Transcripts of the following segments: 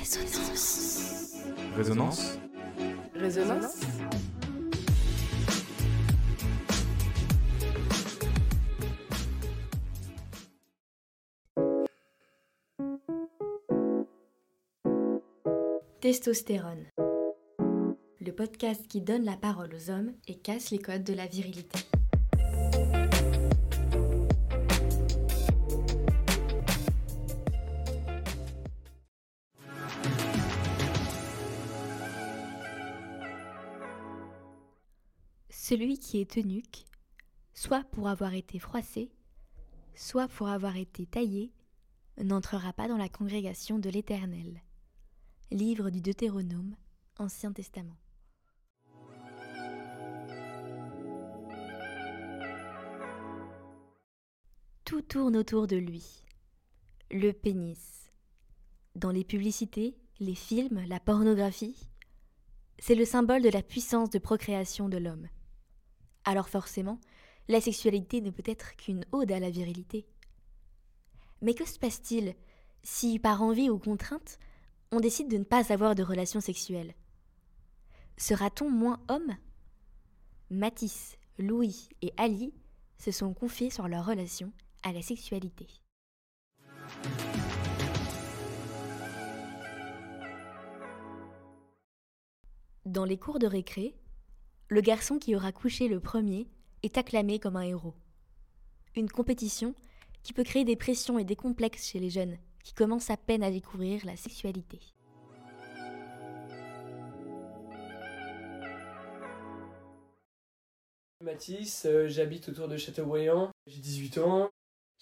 Résonance. Résonance Résonance Testostérone. Le podcast qui donne la parole aux hommes et casse les codes de la virilité. Celui qui est eunuque, soit pour avoir été froissé, soit pour avoir été taillé, n'entrera pas dans la congrégation de l'Éternel. Livre du Deutéronome, Ancien Testament. Tout tourne autour de lui. Le pénis. Dans les publicités, les films, la pornographie, c'est le symbole de la puissance de procréation de l'homme. Alors forcément, la sexualité ne peut être qu'une ode à la virilité. Mais que se passe-t-il si, par envie ou contrainte, on décide de ne pas avoir de relations sexuelles Sera-t-on moins homme? Matisse, Louis et Ali se sont confiés sur leur relation à la sexualité. Dans les cours de récré, le garçon qui aura couché le premier est acclamé comme un héros. Une compétition qui peut créer des pressions et des complexes chez les jeunes qui commencent à peine à découvrir la sexualité. Mathis, euh, j'habite autour de Châteaubriand, j'ai 18 ans.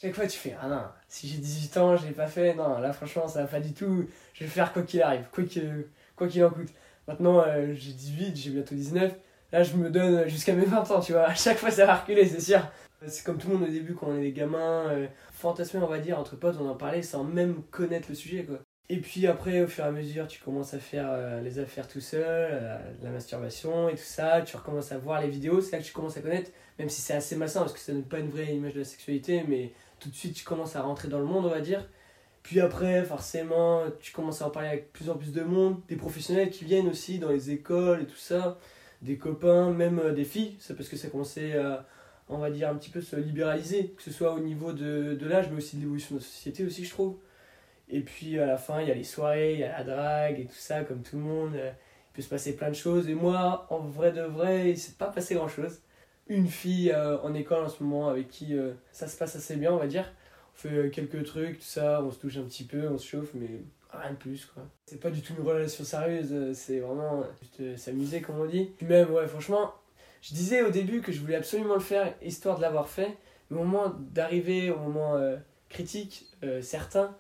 Chaque fois tu fais ah non, si j'ai 18 ans, je l'ai pas fait, non, là franchement ça va pas du tout, je vais faire quoi qu'il arrive, quoi qu'il quoi en coûte. Maintenant euh, j'ai 18, j'ai bientôt 19, là je me donne jusqu'à mes 20 ans, tu vois, à chaque fois ça va reculer, c'est sûr. C'est comme tout le monde au début quand on est des gamins, euh, on va dire, entre potes on en parlait sans même connaître le sujet quoi. Et puis après, au fur et à mesure, tu commences à faire euh, les affaires tout seul, euh, la masturbation et tout ça, tu recommences à voir les vidéos, c'est là que tu commences à connaître, même si c'est assez malsain parce que ça donne pas une vraie image de la sexualité, mais tout de suite tu commences à rentrer dans le monde, on va dire. Puis après, forcément, tu commences à en parler avec plus en plus de monde, des professionnels qui viennent aussi dans les écoles et tout ça, des copains, même euh, des filles, c'est parce que ça commençait à, on va dire, un petit peu se libéraliser, que ce soit au niveau de, de l'âge, mais aussi de l'évolution de la société aussi, je trouve. Et puis à la fin, il y a les soirées, il y a la drague et tout ça, comme tout le monde. Il peut se passer plein de choses. Et moi, en vrai de vrai, il s'est pas passé grand chose. Une fille euh, en école en ce moment avec qui euh, ça se passe assez bien, on va dire. On fait euh, quelques trucs, tout ça, on se touche un petit peu, on se chauffe, mais rien de plus quoi. C'est pas du tout une relation sérieuse, c'est vraiment juste s'amuser comme on dit. Puis même, ouais, franchement, je disais au début que je voulais absolument le faire, histoire de l'avoir fait. Mais au moment d'arriver, au moment critique, certain,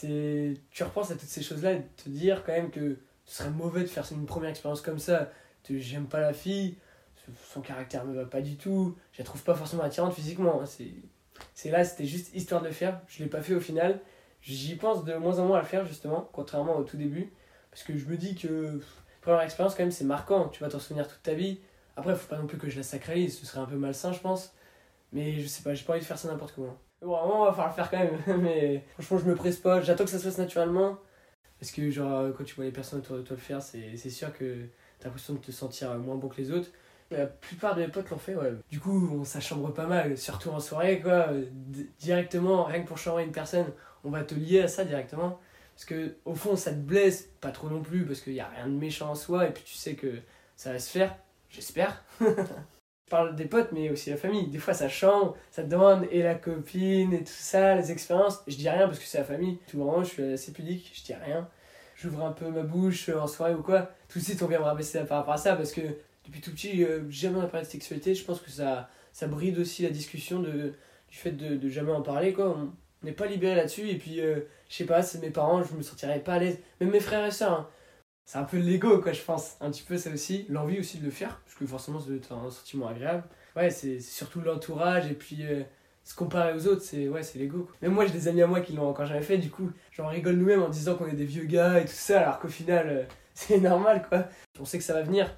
tu repenses à toutes ces choses-là et te dire quand même que ce serait mauvais de faire une première expérience comme ça. J'aime pas la fille, son caractère me va pas du tout, je la trouve pas forcément attirante physiquement. Hein. C'est là, c'était juste histoire de faire. Je l'ai pas fait au final. J'y pense de moins en moins à le faire justement, contrairement au tout début. Parce que je me dis que première expérience quand même c'est marquant, tu vas t'en souvenir toute ta vie. Après, faut pas non plus que je la sacralise, ce serait un peu malsain je pense. Mais je sais pas, j'ai pas envie de faire ça n'importe comment. Bon, on va falloir le faire quand même, mais franchement, je me presse pas. J'attends que ça se fasse naturellement. Parce que, genre, quand tu vois les personnes autour de toi le faire, c'est sûr que t'as l'impression de te sentir moins bon que les autres. La plupart de mes potes l'ont fait, ouais. Du coup, on s'achambre pas mal, surtout en soirée, quoi. directement, rien que pour chambrer une personne, on va te lier à ça directement. Parce que, au fond, ça te blesse, pas trop non plus, parce qu'il y a rien de méchant en soi, et puis tu sais que ça va se faire, j'espère. parle des potes, mais aussi la famille. Des fois, ça change, ça te demande, et la copine, et tout ça, les expériences. Je dis rien parce que c'est la famille. Tout vraiment, je suis assez pudique, je dis rien. J'ouvre un peu ma bouche en soirée ou quoi. Tout de suite, on vient me rabaisser par rapport à ça parce que depuis tout petit, euh, jamais on a parlé de sexualité. Je pense que ça, ça bride aussi la discussion de, du fait de, jamais en parler, quoi. N'est pas libéré là-dessus, et puis, euh, je sais pas, c'est mes parents, je me sentirais pas à l'aise. Même mes frères et sœurs, hein c'est un peu l'ego, quoi, je pense. Un petit peu, ça aussi. L'envie aussi de le faire, parce que forcément, être un sentiment agréable. Ouais, c'est surtout l'entourage et puis euh, se comparer aux autres, c'est ouais, c'est l'ego. Même moi, j'ai des amis à moi qui l'ont encore jamais fait, du coup, j'en rigole nous-mêmes en disant qu'on est des vieux gars et tout ça, alors qu'au final, euh, c'est normal, quoi. On sait que ça va venir,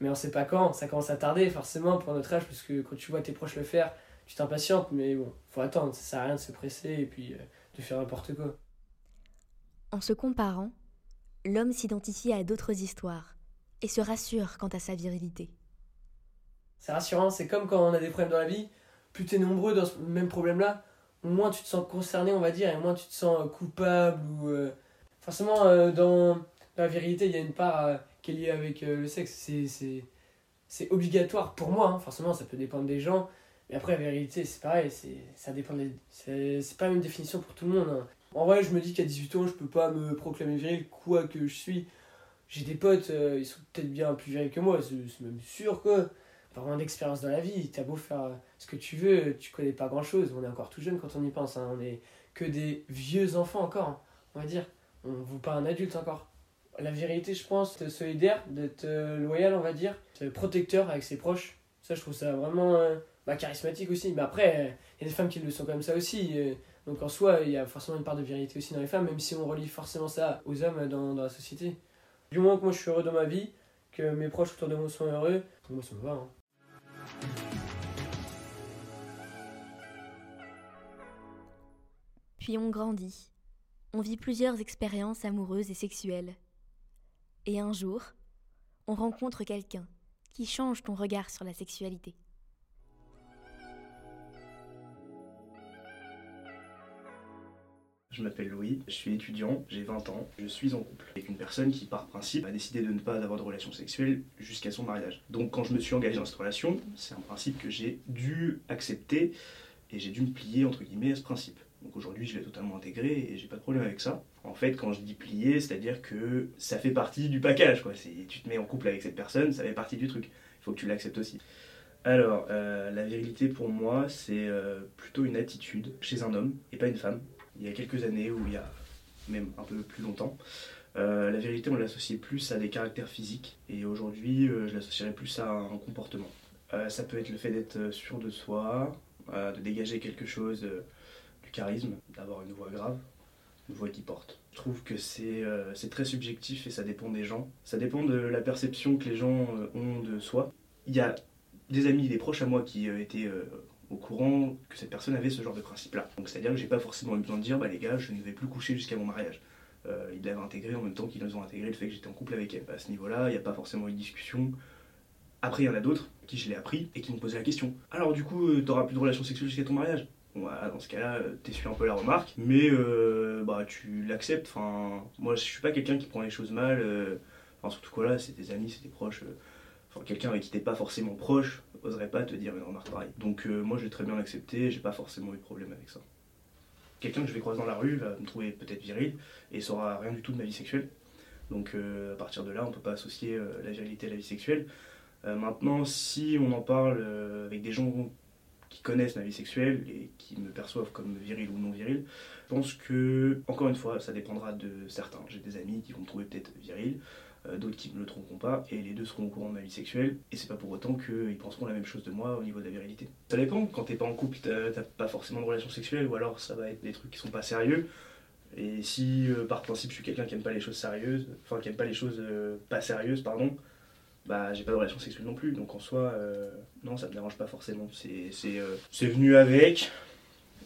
mais on sait pas quand. Ça commence à tarder, forcément, pour notre âge, parce que quand tu vois tes proches le faire, tu t'impatientes, mais bon, faut attendre, ça sert à rien de se presser et puis euh, de faire n'importe quoi. En se comparant, l'homme s'identifie à d'autres histoires et se rassure quant à sa virilité. C'est rassurant, c'est comme quand on a des problèmes dans la vie, plus tu es nombreux dans ce même problème-là, moins tu te sens concerné, on va dire, et moins tu te sens euh, coupable ou. Euh, forcément, euh, dans, la virilité, il y a une part qui est liée avec le sexe. C'est obligatoire pour moi, hein. forcément, ça peut dépendre des gens. Mais après, la virilité, c'est pareil, ça dépend des... C'est pas une définition pour tout le monde. Hein. En vrai, je me dis qu'à 18 ans, je peux pas me proclamer viril, quoi que je suis. J'ai des potes, ils sont peut-être bien plus virils que moi, c'est même sûr, quoi vraiment d'expérience dans la vie. T'as beau faire ce que tu veux, tu connais pas grand chose. On est encore tout jeune quand on y pense. Hein. On est que des vieux enfants encore, hein, on va dire. On vaut pas un adulte encore. La vérité, je pense, d'être solidaire, d'être euh, loyal, on va dire, protecteur avec ses proches. Ça, je trouve ça vraiment euh, bah, charismatique aussi. Mais après, il y a des femmes qui le sont comme ça aussi. Euh. donc en soi, il y a forcément une part de vérité aussi dans les femmes, même si on relie forcément ça aux hommes dans, la société. Du moment que moi je suis heureux dans ma vie, que mes proches autour de moi sont heureux, moi ça me va. Hein. Puis on grandit. On vit plusieurs expériences amoureuses et sexuelles. Et un jour, on rencontre quelqu'un qui change ton regard sur la sexualité. Je m'appelle Louis, je suis étudiant, j'ai 20 ans, je suis en couple avec une personne qui, par principe, a décidé de ne pas avoir de relation sexuelle jusqu'à son mariage. Donc quand je me suis engagé dans cette relation, c'est un principe que j'ai dû accepter et j'ai dû me plier entre guillemets à ce principe. Donc aujourd'hui, je l'ai totalement intégré et j'ai pas de problème avec ça. En fait, quand je dis plier, c'est-à-dire que ça fait partie du package. Quoi. Tu te mets en couple avec cette personne, ça fait partie du truc. Il faut que tu l'acceptes aussi. Alors, euh, la virilité pour moi, c'est euh, plutôt une attitude chez un homme et pas une femme il y a quelques années, ou il y a même un peu plus longtemps. Euh, la vérité, on l'associait plus à des caractères physiques, et aujourd'hui, euh, je l'associerais plus à un comportement. Euh, ça peut être le fait d'être sûr de soi, de dégager quelque chose, du charisme, d'avoir une voix grave, une voix qui porte. Je trouve que c'est très subjectif et ça dépend des gens. Ça dépend de la perception que les gens ont de soi. Il y a des amis, des proches à moi qui étaient au courant que cette personne avait ce genre de principe-là. Donc c'est-à-dire que j'ai pas forcément eu besoin de dire, bah les gars, je ne vais plus coucher jusqu'à mon mariage. Euh, ils l'avaient intégré en même temps qu'ils ont intégré le fait que j'étais en couple avec elle. À ce niveau-là, il n'y a pas forcément eu de discussion. Après, il y en a d'autres qui je l'ai appris et qui m'ont posé la question. Alors du coup, tu euh, t'auras plus de relations sexuelles jusqu'à ton mariage? Voilà, dans ce cas-là, euh, t'essuies un peu la remarque, mais bah, tu l'acceptes. Enfin, moi, je suis pas quelqu'un qui prend les choses mal. surtout quoi là, c'est des amis, c'est des proches. Quelqu'un avec qui t'es pas forcément proche, oserait pas te dire une remarque pareille. Donc euh, moi j'ai très bien accepté, j'ai pas forcément eu de problème avec ça. Quelqu'un que je vais croiser dans la rue va me trouver peut-être viril et saura rien du tout de ma vie sexuelle. Donc euh, à partir de là, on peut pas associer euh, la virilité à la vie sexuelle. maintenant, si on en parle avec des gens qui connaissent ma vie sexuelle et qui me perçoivent comme viril ou non viril, je pense que, encore une fois, ça dépendra de certains. J'ai des amis qui vont me trouver peut-être viril, euh, d'autres qui ne le trouveront pas, et les deux seront au courant de ma vie sexuelle, et c'est pas pour autant qu'ils penseront la même chose de moi au niveau de la virilité. Ça dépend, quand t'es pas en couple, t'as pas forcément de relation sexuelle, ou alors ça va être des trucs qui sont pas sérieux, et si euh, par principe je suis quelqu'un qui aime pas les choses sérieuses, enfin qui aime pas les choses euh, pas sérieuses, pardon, bah j'ai pas de relation sexuelle non plus, donc en soi, non, ça me dérange pas forcément. C'est venu avec,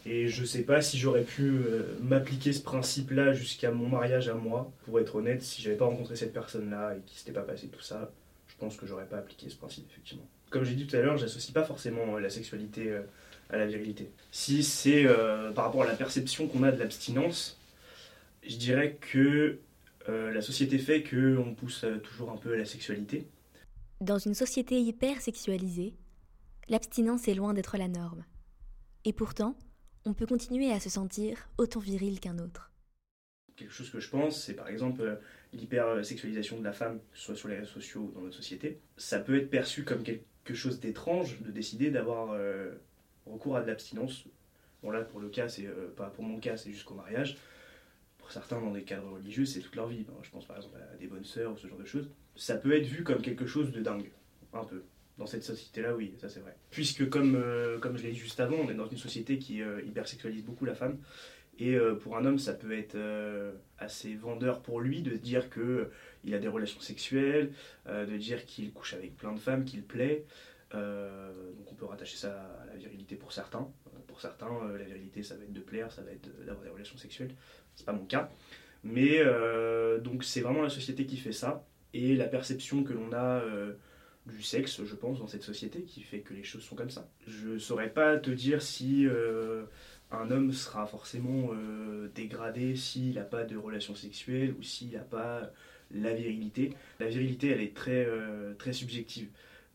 et je sais pas si j'aurais pu euh, m'appliquer ce principe-là jusqu'à mon mariage à moi. Pour être honnête, si j'avais pas rencontré cette personne-là et qu'il s'était pas passé tout ça, je pense que j'aurais pas appliqué ce principe, effectivement. Comme j'ai dit tout à l'heure, j'associe pas forcément euh, la sexualité euh, à la virilité. Si c'est par rapport à la perception qu'on a de l'abstinence, je dirais que la société fait qu'on pousse toujours un peu à la sexualité. Dans une société hyper sexualisée, l'abstinence est loin d'être la norme. Et pourtant, on peut continuer à se sentir autant viril qu'un autre. Quelque chose que je pense, c'est par exemple euh, l'hypersexualisation de la femme, soit sur les réseaux sociaux ou dans notre société. Ça peut être perçu comme quelque chose d'étrange de décider d'avoir euh, recours à de l'abstinence. Bon là, pour le cas, c'est euh, pas pour mon cas, c'est jusqu'au mariage. Pour certains, dans des cadres religieux, c'est toute leur vie. je pense par exemple à des bonnes sœurs ou ce genre de choses. Ça peut être vu comme quelque chose de dingue, un peu. Dans cette société-là, oui, ça c'est vrai. Puisque, comme, euh, comme je l'ai dit juste avant, on est dans une société qui euh, hypersexualise beaucoup la femme. Et euh, pour un homme, ça peut être assez vendeur pour lui de dire qu'il a des relations sexuelles, de dire qu'il couche avec plein de femmes, qu'il plaît. donc on peut rattacher ça à la virilité pour certains. Pour certains, la virilité, ça va être de plaire, ça va être d'avoir des relations sexuelles. C'est pas mon cas. Mais donc c'est vraiment la société qui fait ça et la perception que l'on a du sexe, je pense, dans cette société qui fait que les choses sont comme ça. Je saurais pas te dire si un homme sera forcément dégradé s'il n'a pas de relation sexuelle ou s'il n'a pas la virilité. La virilité, elle est très, très subjective.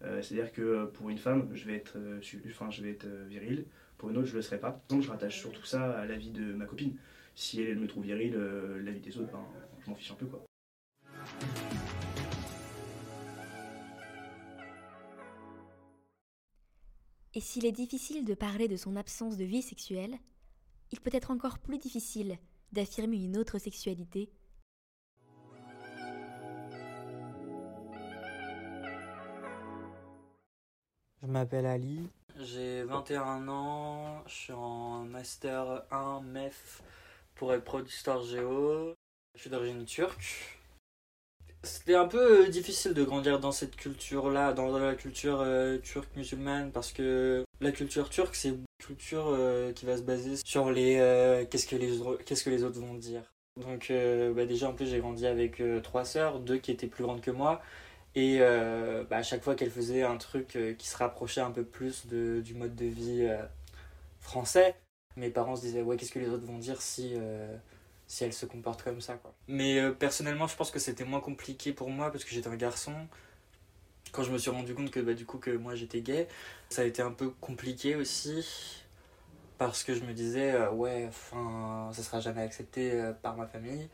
Euh, c'est-à-dire que euh, pour une femme, je vais être, euh, enfin, je vais être viril, pour une autre, je ne le serai pas. Donc je rattache surtout ça à la vie de ma copine. Si elle, me trouve viril, la vie des autres, ben, je m'en fiche un peu. quoi. Et s'il est difficile de parler de son absence de vie sexuelle, il peut être encore plus difficile d'affirmer une autre sexualité Je m'appelle Ali. J'ai 21 ans, je suis en Master 1 MEF pour être producteur géo. Je suis d'origine turque. C'était un peu euh, difficile de grandir dans cette culture-là, dans la culture euh, turque musulmane, parce que la culture turque, c'est une culture euh, qui va se baser sur les qu'est-ce que les qu'est-ce que les autres vont dire. Donc bah, déjà en plus j'ai grandi avec trois sœurs, deux qui étaient plus grandes que moi, et bah, à chaque fois qu'elle faisait un truc qui se rapprochait un peu plus de, du mode de vie français, mes parents se disaient ouais qu'est-ce que les autres vont dire si, si elle se comporte comme ça quoi. Mais personnellement je pense que c'était moins compliqué pour moi parce que j'étais un garçon. Quand je me suis rendu compte que bah, du coup que moi j'étais gay, ça a été un peu compliqué aussi parce que je me disais ouais enfin ça sera jamais accepté par ma famille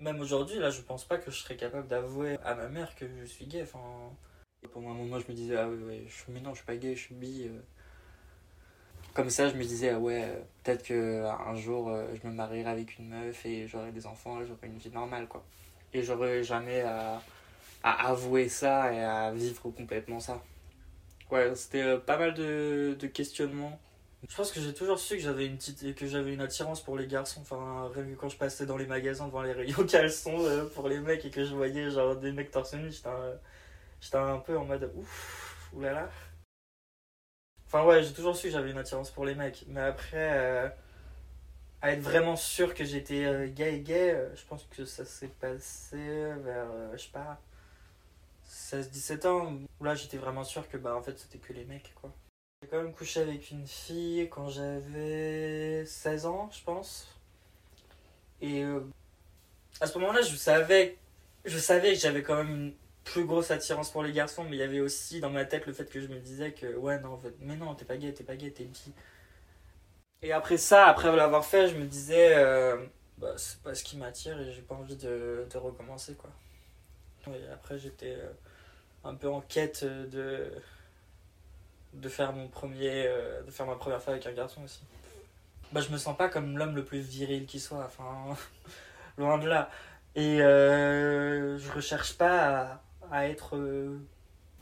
même aujourd'hui, là, je pense pas que je serais capable d'avouer à ma mère que je suis gay. Enfin, pendant un moment, je me disais, ah ouais, je, mais non, je suis pas gay, je suis bi. Comme ça, je me disais, ah ouais, peut-être qu'un jour, euh, je me marierai avec une meuf et j'aurai des enfants, j'aurai une vie normale, quoi. Et j'aurais jamais à, avouer ça et à vivre complètement ça. Ouais, c'était euh, pas mal de, de questionnements je pense que j'ai toujours su que j'avais une petite que attirance pour les garçons. Enfin, quand je passais dans les magasins devant les rayons caleçons euh, pour les mecs et que je voyais genre des mecs torse nu, j'étais un, un, peu en mode ouf, oulala. Enfin ouais, j'ai toujours su que j'avais une attirance pour les mecs. Mais après, euh, à être vraiment sûr que j'étais euh, gay gay, je pense que ça s'est passé vers, je sais pas, 16-17 ans. Où là, j'étais vraiment sûr que bah en fait c'était que les mecs quoi. J'ai quand même couché avec une fille quand j'avais 16 ans, je pense. Et euh, à ce moment-là, je savais, je savais que j'avais quand même une plus grosse attirance pour les garçons, mais il y avait aussi dans ma tête le fait que je me disais que, ouais, non, mais non, t'es pas gay, t'es pas gay, t'es petit. Et après ça, après l'avoir fait, je me disais, euh, bah, c'est pas ce qui m'attire et j'ai pas envie de, recommencer, quoi. Et après, j'étais euh, un peu en quête de de faire mon premier euh, de faire ma première fois avec un garçon aussi bah je me sens pas comme l'homme le plus viril qui soit enfin loin de là et je recherche pas à, être euh,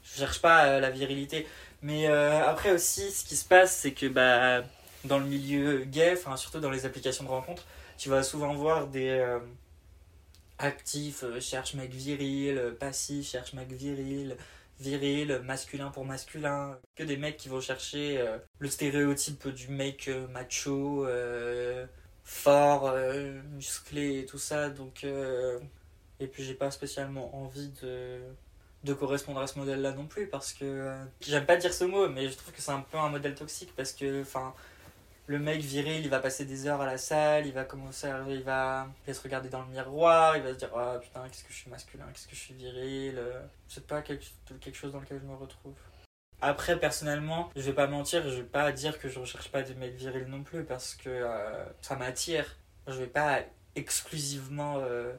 je cherche pas la virilité mais après aussi ce qui se passe c'est que bah dans le milieu gay surtout dans les applications de rencontres tu vas souvent voir des actifs cherche mec viril passif cherche mec viril viril, masculin pour masculin, que des mecs qui vont chercher euh, le stéréotype du mec euh, macho, euh, fort, musclé et tout ça. Donc, et puis j'ai pas spécialement envie de, de correspondre à ce modèle-là non plus parce que j'aime pas dire ce mot, mais je trouve que c'est un peu un modèle toxique parce que, le mec viril, il va passer des heures à la salle, il va commencer à, il va, se regarder dans le miroir, il va se dire oh putain qu'est-ce que je suis masculin, qu'est-ce que je suis viril, c'est pas quelque, quelque chose dans lequel je me retrouve. Après personnellement, je vais pas mentir, je vais pas dire que je recherche pas des mecs virils non plus parce que euh, ça m'attire. Je vais pas exclusivement euh,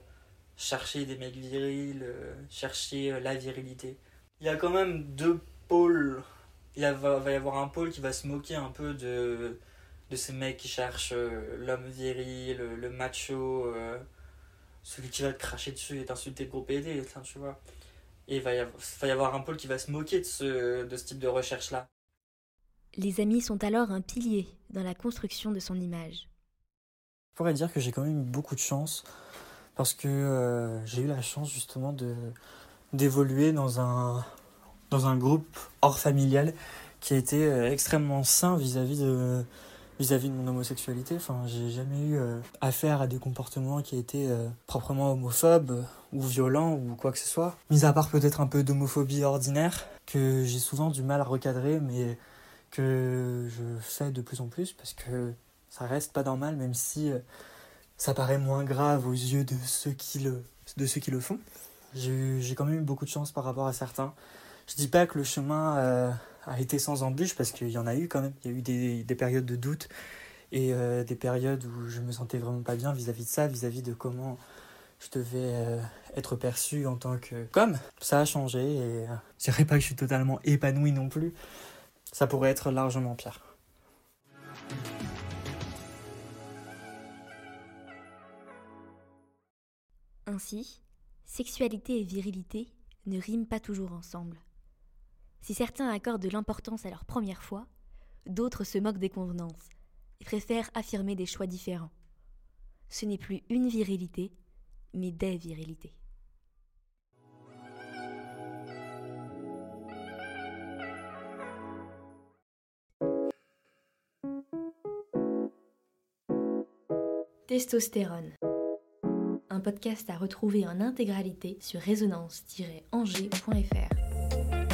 chercher des mecs virils, euh, chercher la virilité. Il y a quand même deux pôles. Il va y avoir un pôle qui va se moquer un peu de de ces mecs qui cherchent euh, l'homme viril, le, macho, euh, celui qui va te cracher dessus et t'insulter de gros PD, tu vois. Et il va, y avoir, va y avoir un pôle qui va se moquer de ce, de ce type de recherche-là. Les amis sont alors un pilier dans la construction de son image. Je pourrais dire que j'ai quand même eu beaucoup de chance parce que euh, j'ai eu la chance justement de d'évoluer dans un dans un groupe hors familial qui a été extrêmement sain vis-à-vis de vis-à-vis de mon homosexualité. Enfin, j'ai jamais eu euh, affaire à des comportements qui étaient euh, proprement homophobes ou violents ou quoi que ce soit. Mis à part peut-être un peu d'homophobie ordinaire que j'ai souvent du mal à recadrer, mais que je fais de plus en plus parce que ça reste pas normal, même si euh, ça paraît moins grave aux yeux de ceux qui le, de ceux qui le font. J'ai quand même eu beaucoup de chance par rapport à certains. Je dis pas que le chemin euh, a été sans embûches parce qu'il y en a eu quand même. Il y a eu des, des périodes de doute et euh, des périodes où je me sentais vraiment pas bien vis-à-vis de ça, vis-à-vis de comment je devais euh, être perçu en tant que comme. Ça a changé et je dirais pas que je suis totalement épanoui non plus. Ça pourrait être largement pire. Ainsi, sexualité et virilité ne riment pas toujours ensemble. Si certains accordent de l'importance à leur première fois, d'autres se moquent des convenances et préfèrent affirmer des choix différents. Ce n'est plus une virilité, mais des virilités. Testostérone un podcast à retrouver en intégralité sur résonance-angers.fr.